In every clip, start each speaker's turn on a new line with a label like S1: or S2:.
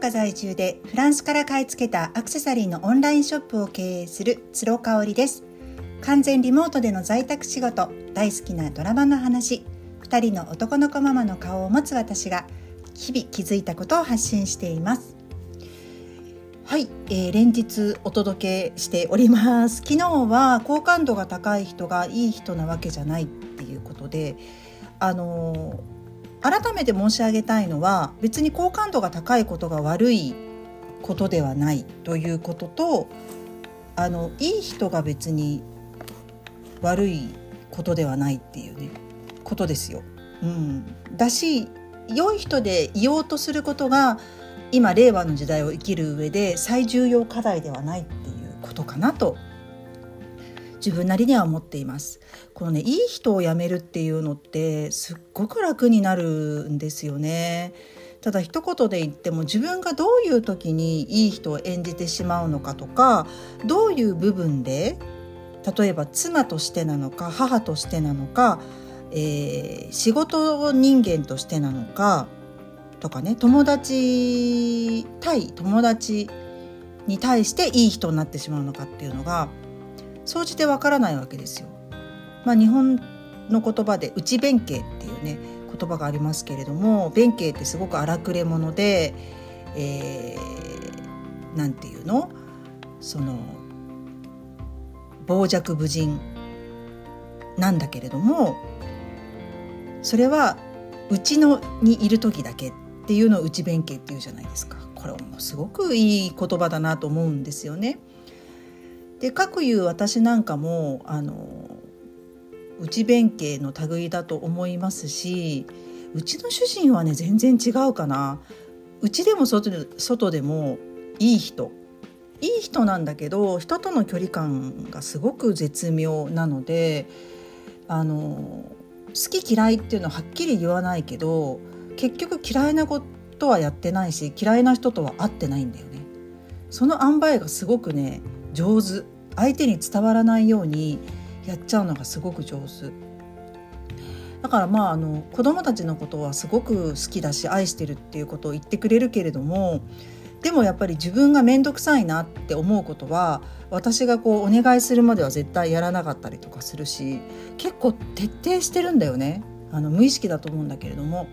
S1: 岡在住でフランスから買い付けたアクセサリーのオンラインショップを経営する鶴香織です。完全リモートでの在宅仕事大好きなドラマの話2人の男の子ママの顔を持つ私が日々気づいたことを発信しています。はい、えー、連日お届けしております。昨日は好感度が高い人がいい人なわけじゃないっていうことであのー改めて申し上げたいのは別に好感度が高いことが悪いことではないということとあのいい人が別に悪いことではないっていうねことですよ。うん、だし良い人でいようとすることが今令和の時代を生きる上で最重要課題ではないっていうことかなと自分なりには思っています。このねいい人を辞めるっていうのってすっごく楽になるんですよね。ただ一言で言っても自分がどういう時にいい人を演じてしまうのかとかどういう部分で例えば妻としてなのか母としてなのか、えー、仕事人間としてなのかとかね友達対友達に対していい人になってしまうのかっていうのが総じてわからないわけですよ。まあ、日本の言葉で内弁慶っていうね言葉がありますけれども弁慶ってすごく荒くれ者で、えー、なんていうの？その傍若無人なんだけれどもそれはうちのにいる時だけっていうのを内弁慶っていうじゃないですかこれもすごくいい言葉だなと思うんですよね。でかくいう私なんかもあの内弁慶の類だと思いますしうちの主人はね全然違うかな。うちでも外で外でもいい人。いい人なんだけど人との距離感がすごく絶妙なのであの好き嫌いっていうのははっきり言わないけど結局嫌いなことはやってないし嫌いな人とは会ってないんだよね。その塩梅がすごくね上手。相手に伝わらないようにやっちゃうのがすごく上手。だからまああの子供たちのことはすごく好きだし愛してるっていうことを言ってくれるけれどもでもやっぱり自分が面倒くさいなって思うことは私がこうお願いするまでは絶対やらなかったりとかするし結構徹底してるんだよね。あの無意識だと思うんだけれども。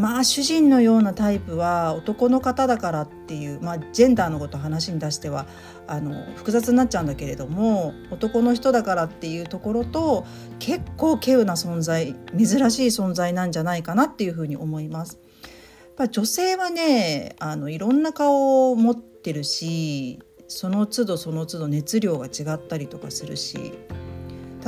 S1: まあ主人のようなタイプは男の方だからっていう、まあ、ジェンダーのこと話に出してはあの複雑になっちゃうんだけれども男の人だからっていうところと結構稀有な存在珍しい存在なんじゃないかなっていうふうに思います。やっぱ女性はねあのいろんな顔を持ってるしその都度その都度熱量が違ったりとかするし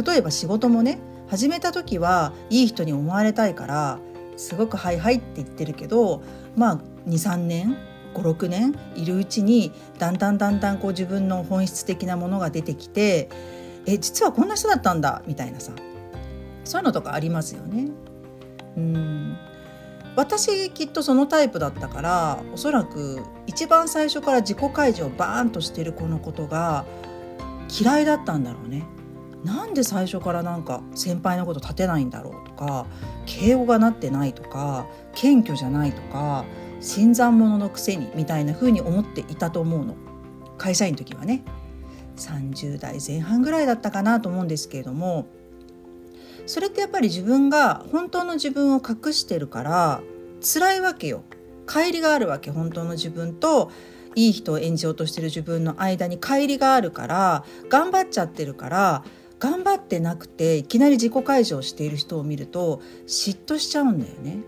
S1: 例えば仕事もね始めた時はいい人に思われたいからすごく「はいはい」って言ってるけどまあ23年56年いるうちにだんだんだんだんこう自分の本質的なものが出てきて「え実はこんな人だったんだ」みたいなさそういうのとかありますよね。うん私きっとそのタイプだったからおそらく一番最初から自己開示をバーンとしてる子のことが嫌いだったんだろうね。なんで最初からなんか先輩のこと立てないんだろうとか敬語がなってないとか謙虚じゃないとか新参者のくせにみたいな風に思っていたと思うの。会社員の時はね。30代前半ぐらいだったかなと思うんですけれども。それってやっぱり自分が本当の自分を隠してるから辛いわけよ。乖離があるわけ。本当の自分といい人を演じようとしてる自分の間に乖離があるから頑張っちゃってるから頑張ってなくていきなり自己解消している人を見ると嫉妬しちゃうんだよね。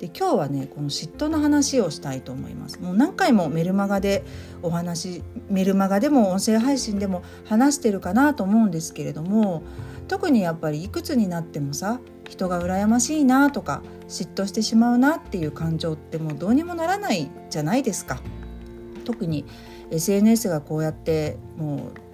S1: で今日はねこの嫉妬の話をしたいと思います。もう何回もメルマガでお話メルマガでも音声配信でも話してるかなと思うんですけれども特にやっぱりいくつになってもさ人が羨ましいなとか嫉妬してしまうなっていう感情ってもうどうにもならないじゃないですか。特に SNS がこうやってもう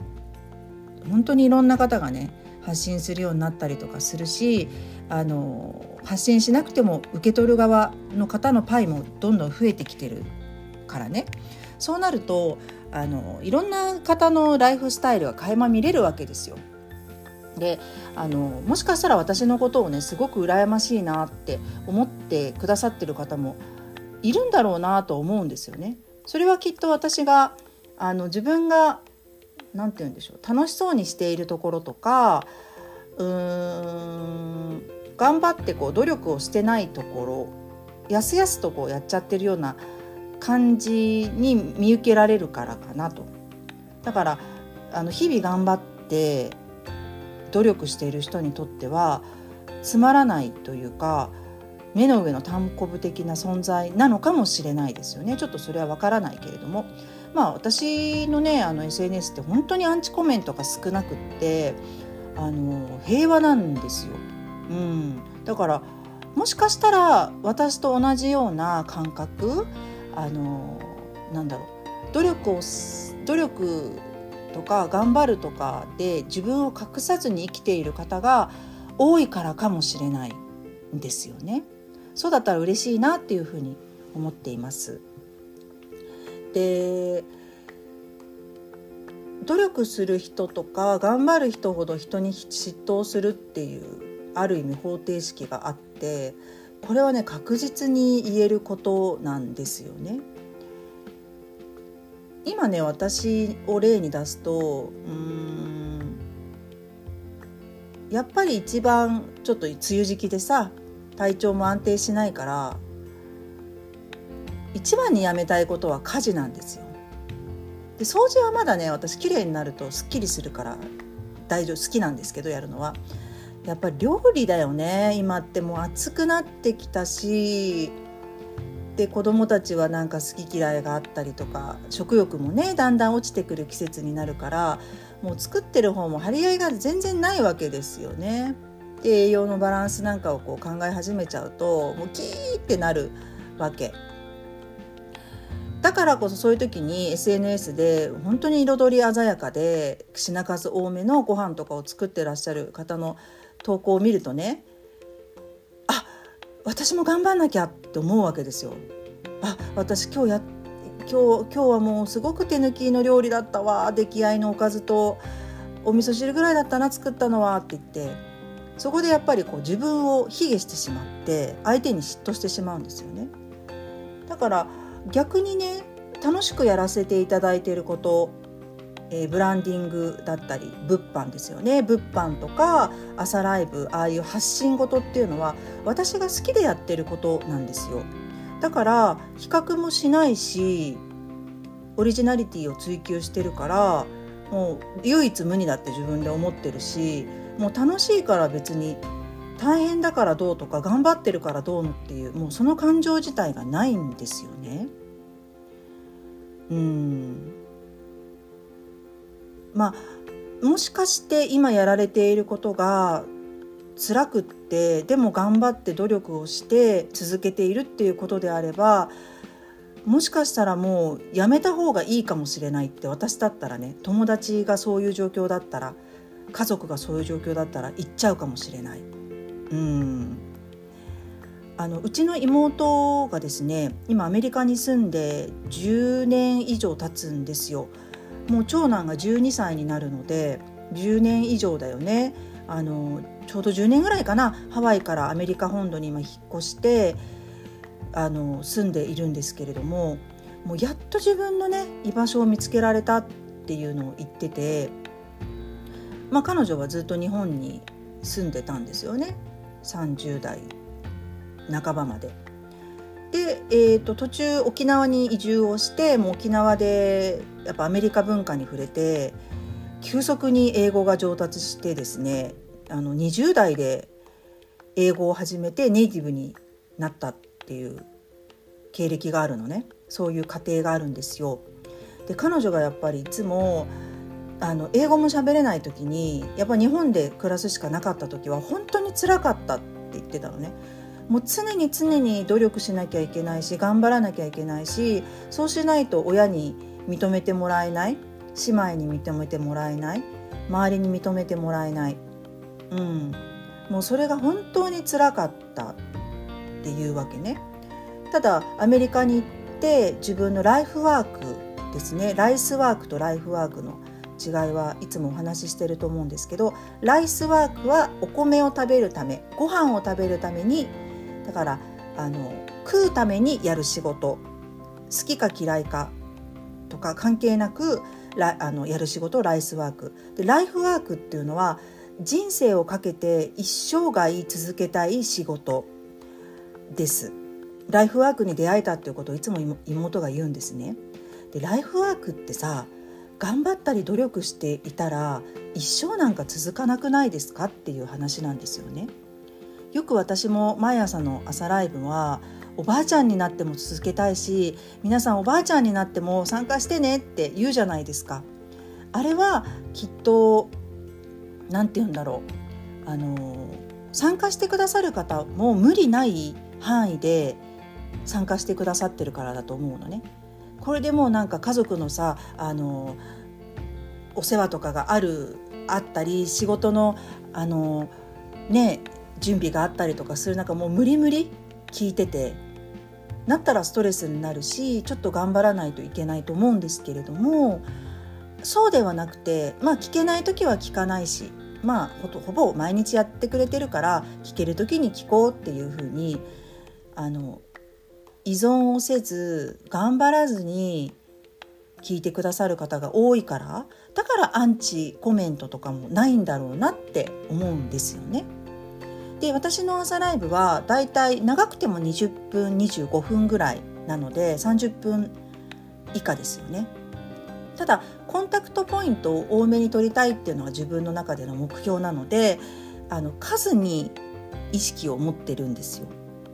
S1: 本当にいろんな方がね発信するようになったりとかするしあの発信しなくても受け取る側の方のパイもどんどん増えてきてるからねそうなるとあのいろんな方のライフスタイルが垣間見れるわけですよ。であのもしかしたら私のことをねすごく羨ましいなって思ってくださってる方もいるんだろうなと思うんですよね。それはきっと私があの自分が何て言うんでしょう楽しそうにしているところとかうーん頑張ってこう努力をしてないところやすやすとこうやっちゃってるような感じに見受けられるからかなと。だからあの日々頑張って努力している人にとってはつまらないというか目の上の単行部的な存在なのかもしれないですよねちょっとそれはわからないけれどもまあ私のねあの SNS って本当にアンチコメントが少なくってあの平和なんですよ。うん、だからもしかしたら私と同じような感覚あのなんだろう努力を努力とか頑張るとかで自分を隠さずに生きている方が多いからかもしれないんですよね。そうだったら嬉しいなっていうふうに思っています。で努力する人とか頑張る人ほど人に嫉妬するっていうある意味方程式があってこれはね確実に言えることなんですよね。今ね私を例に出すとうんやっぱり一番ちょっと梅雨時期でさ体調も安定しないから一番にやめたいことは家事なんですよ。で掃除はまだね私綺麗になるとすっきりするから大丈夫好きなんですけどやるのはやっぱり料理だよね今ってもう暑くなってきたしで子供たちはなんか好き嫌いがあったりとか食欲もねだんだん落ちてくる季節になるからもう作ってる方も張り合いが全然ないわけですよね。で栄養のバランスなんかをこう考え始めちゃうともうキーってなるわけ。だからこそそういう時に SNS で本当に彩り鮮やかで品数多めのご飯とかを作ってらっしゃる方の投稿を見るとねあ私も頑張んなきゃって思うわけですよ。あ私今日や今日今日はもうすごく手抜きの料理だったわ出来合いのおかずとお味噌汁ぐらいだったな作ったのはって言ってそこでやっぱりこう自分を卑下してしまって相手に嫉妬してしまうんですよね。だから逆にね楽しくやらせていただいていることえー、ブランディングだったり物販ですよね物販とか朝ライブああいう発信事っていうのは私が好きでやってることなんですよだから比較もしないしオリジナリティを追求してるからもう唯一無二だって自分で思ってるしもう楽しいから別に大変だからどうとか頑張ってるからどうのっていうもうその感情自体がないんですよね。うんまあもしかして今やられていることが辛くってでも頑張って努力をして続けているっていうことであればもしかしたらもうやめた方がいいかもしれないって私だったらね友達がそういう状況だったら家族がそういう状況だったら行っちゃうかもしれない。うんあのうちの妹がですね今アメリカに住んで10年以上経つんですよ。もう長男が12歳になるので10年以上だよね。あのちょうど10年ぐらいかなハワイからアメリカ本土に今引っ越してあの住んでいるんですけれどももうやっと自分のね居場所を見つけられたっていうのを言ってて、まあ、彼女はずっと日本に住んでたんですよね30代半ばまで。で、えーと、途中沖縄に移住をしてもう沖縄でやっぱアメリカ文化に触れて急速に英語が上達してですねあの20代で英語を始めてネイティブになったっていう経歴があるのねそういう過程があるんですよ。で彼女がやっぱりいつもあの英語も喋れない時にやっぱ日本で暮らすしかなかった時は本当につらかったって言ってたのね。もう常に常に努力しなきゃいけないし頑張らなきゃいけないしそうしないと親に認めてもらえない姉妹に認めてもらえない周りに認めてもらえない、うん、もうそれが本当につらかったっていうわけね。ただアメリカに行って自分のライフワークですねライスワークとライフワークの違いはいつもお話ししてると思うんですけどライスワークはお米を食べるためご飯を食べるためにだからあの食うためにやる仕事。好きか嫌いかとか関係なくあのやる仕事ライスワーク。でライフワークっていうのは人生をかけて一生涯続けたい仕事です。ライフワークに出会えたっていうことをいつも妹が言うんですね。でライフワークってさ頑張ったり努力していたら一生なんか続かなくないですかっていう話なんですよね。よく私も毎朝の朝ライブはおばあちゃんになっても続けたいし皆さんおばあちゃんになっても参加してねって言うじゃないですか。あれはきっと何て言うんだろう。あの参加してくださる方も無理ない範囲で参加してくださってるからだと思うのね。これでもうなんか家族のさあのお世話とかがあるあったり仕事のあのね準備があったりとかする中もう無理無理聞いててなったらストレスになるしちょっと頑張らないといけないと思うんですけれどもそうではなくてまあ聞けない時は聞かないしまあほぼ毎日やってくれてるから聞ける時に聞こうっていうふうにあの依存をせず頑張らずに聞いてくださる方が多いからだからアンチコメントとかもないんだろうなって思うんですよね。で私の朝ライブはだいたい長くても20分25分ぐらいなので30分以下ですよね。ただコンタクトポイントを多めに取りたいっていうのが自分の中での目標なのであの数に意識を持ってるんですよ。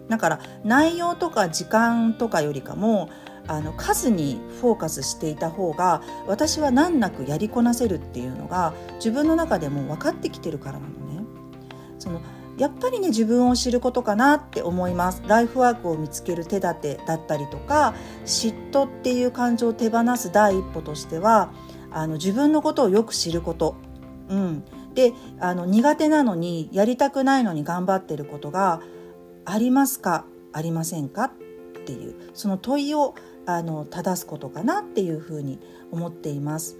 S1: だから内容とか時間とかよりかもあの数にフォーカスしていた方が私は難なくやりこなせるっていうのが自分の中でも分かってきてるからなのね。そのやっぱりね自分を知ることかなって思います。ライフワークを見つける手立てだったりとか嫉妬っていう感情を手放す第一歩としてはあの自分のことをよく知ること、うん、であの苦手なのにやりたくないのに頑張ってることがありますか？ありませんか？っていうその問いをあの正すことかなっていうふうに思っています。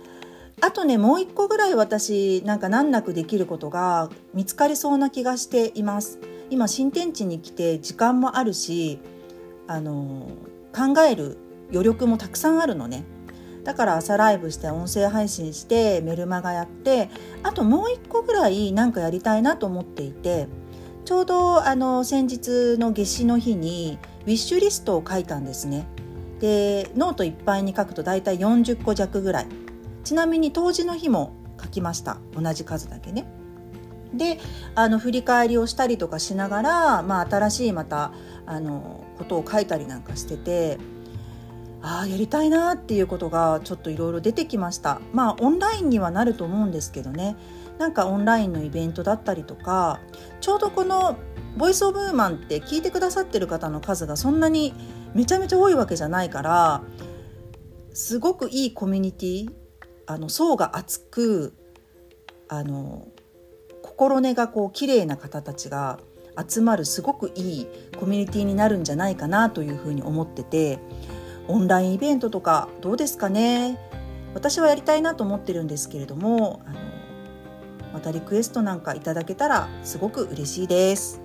S1: あとねもう一個ぐらい私なんか難なくできることが見つかりそうな気がしています。今新天地に来て時間もあるしあの考える余力もたくさんあるのね。だから朝ライブして音声配信してメルマガやってあともう一個ぐらいなんかやりたいなと思っていてちょうどあの先日の夏至の日にウィッシュリストを書いたんですね。でノートいっぱいに書くとだいたい40個弱ぐらい。ちなみに冬至の日も書きました。同じ数だけね。であの振り返りをしたりとかしながら、まあ、新しいまたあのことを書いたりなんかしててああやりたいなっていうことがちょっといろいろ出てきました。まあオンラインにはなると思うんですけどね。なんかオンラインのイベントだったりとかちょうどこの「ボイス・オブ・ウーマン」って聞いてくださってる方の数がそんなにめちゃめちゃ多いわけじゃないからすごくいいコミュニティあの層が厚くあの心根がこう綺麗な方たちが集まるすごくいいコミュニティになるんじゃないかなというふうに思っててオンラインイベントとかどうですかね。私はやりたいなと思ってるんですけれどもあのたリクエストなんかいただけたらすごく嬉しいです。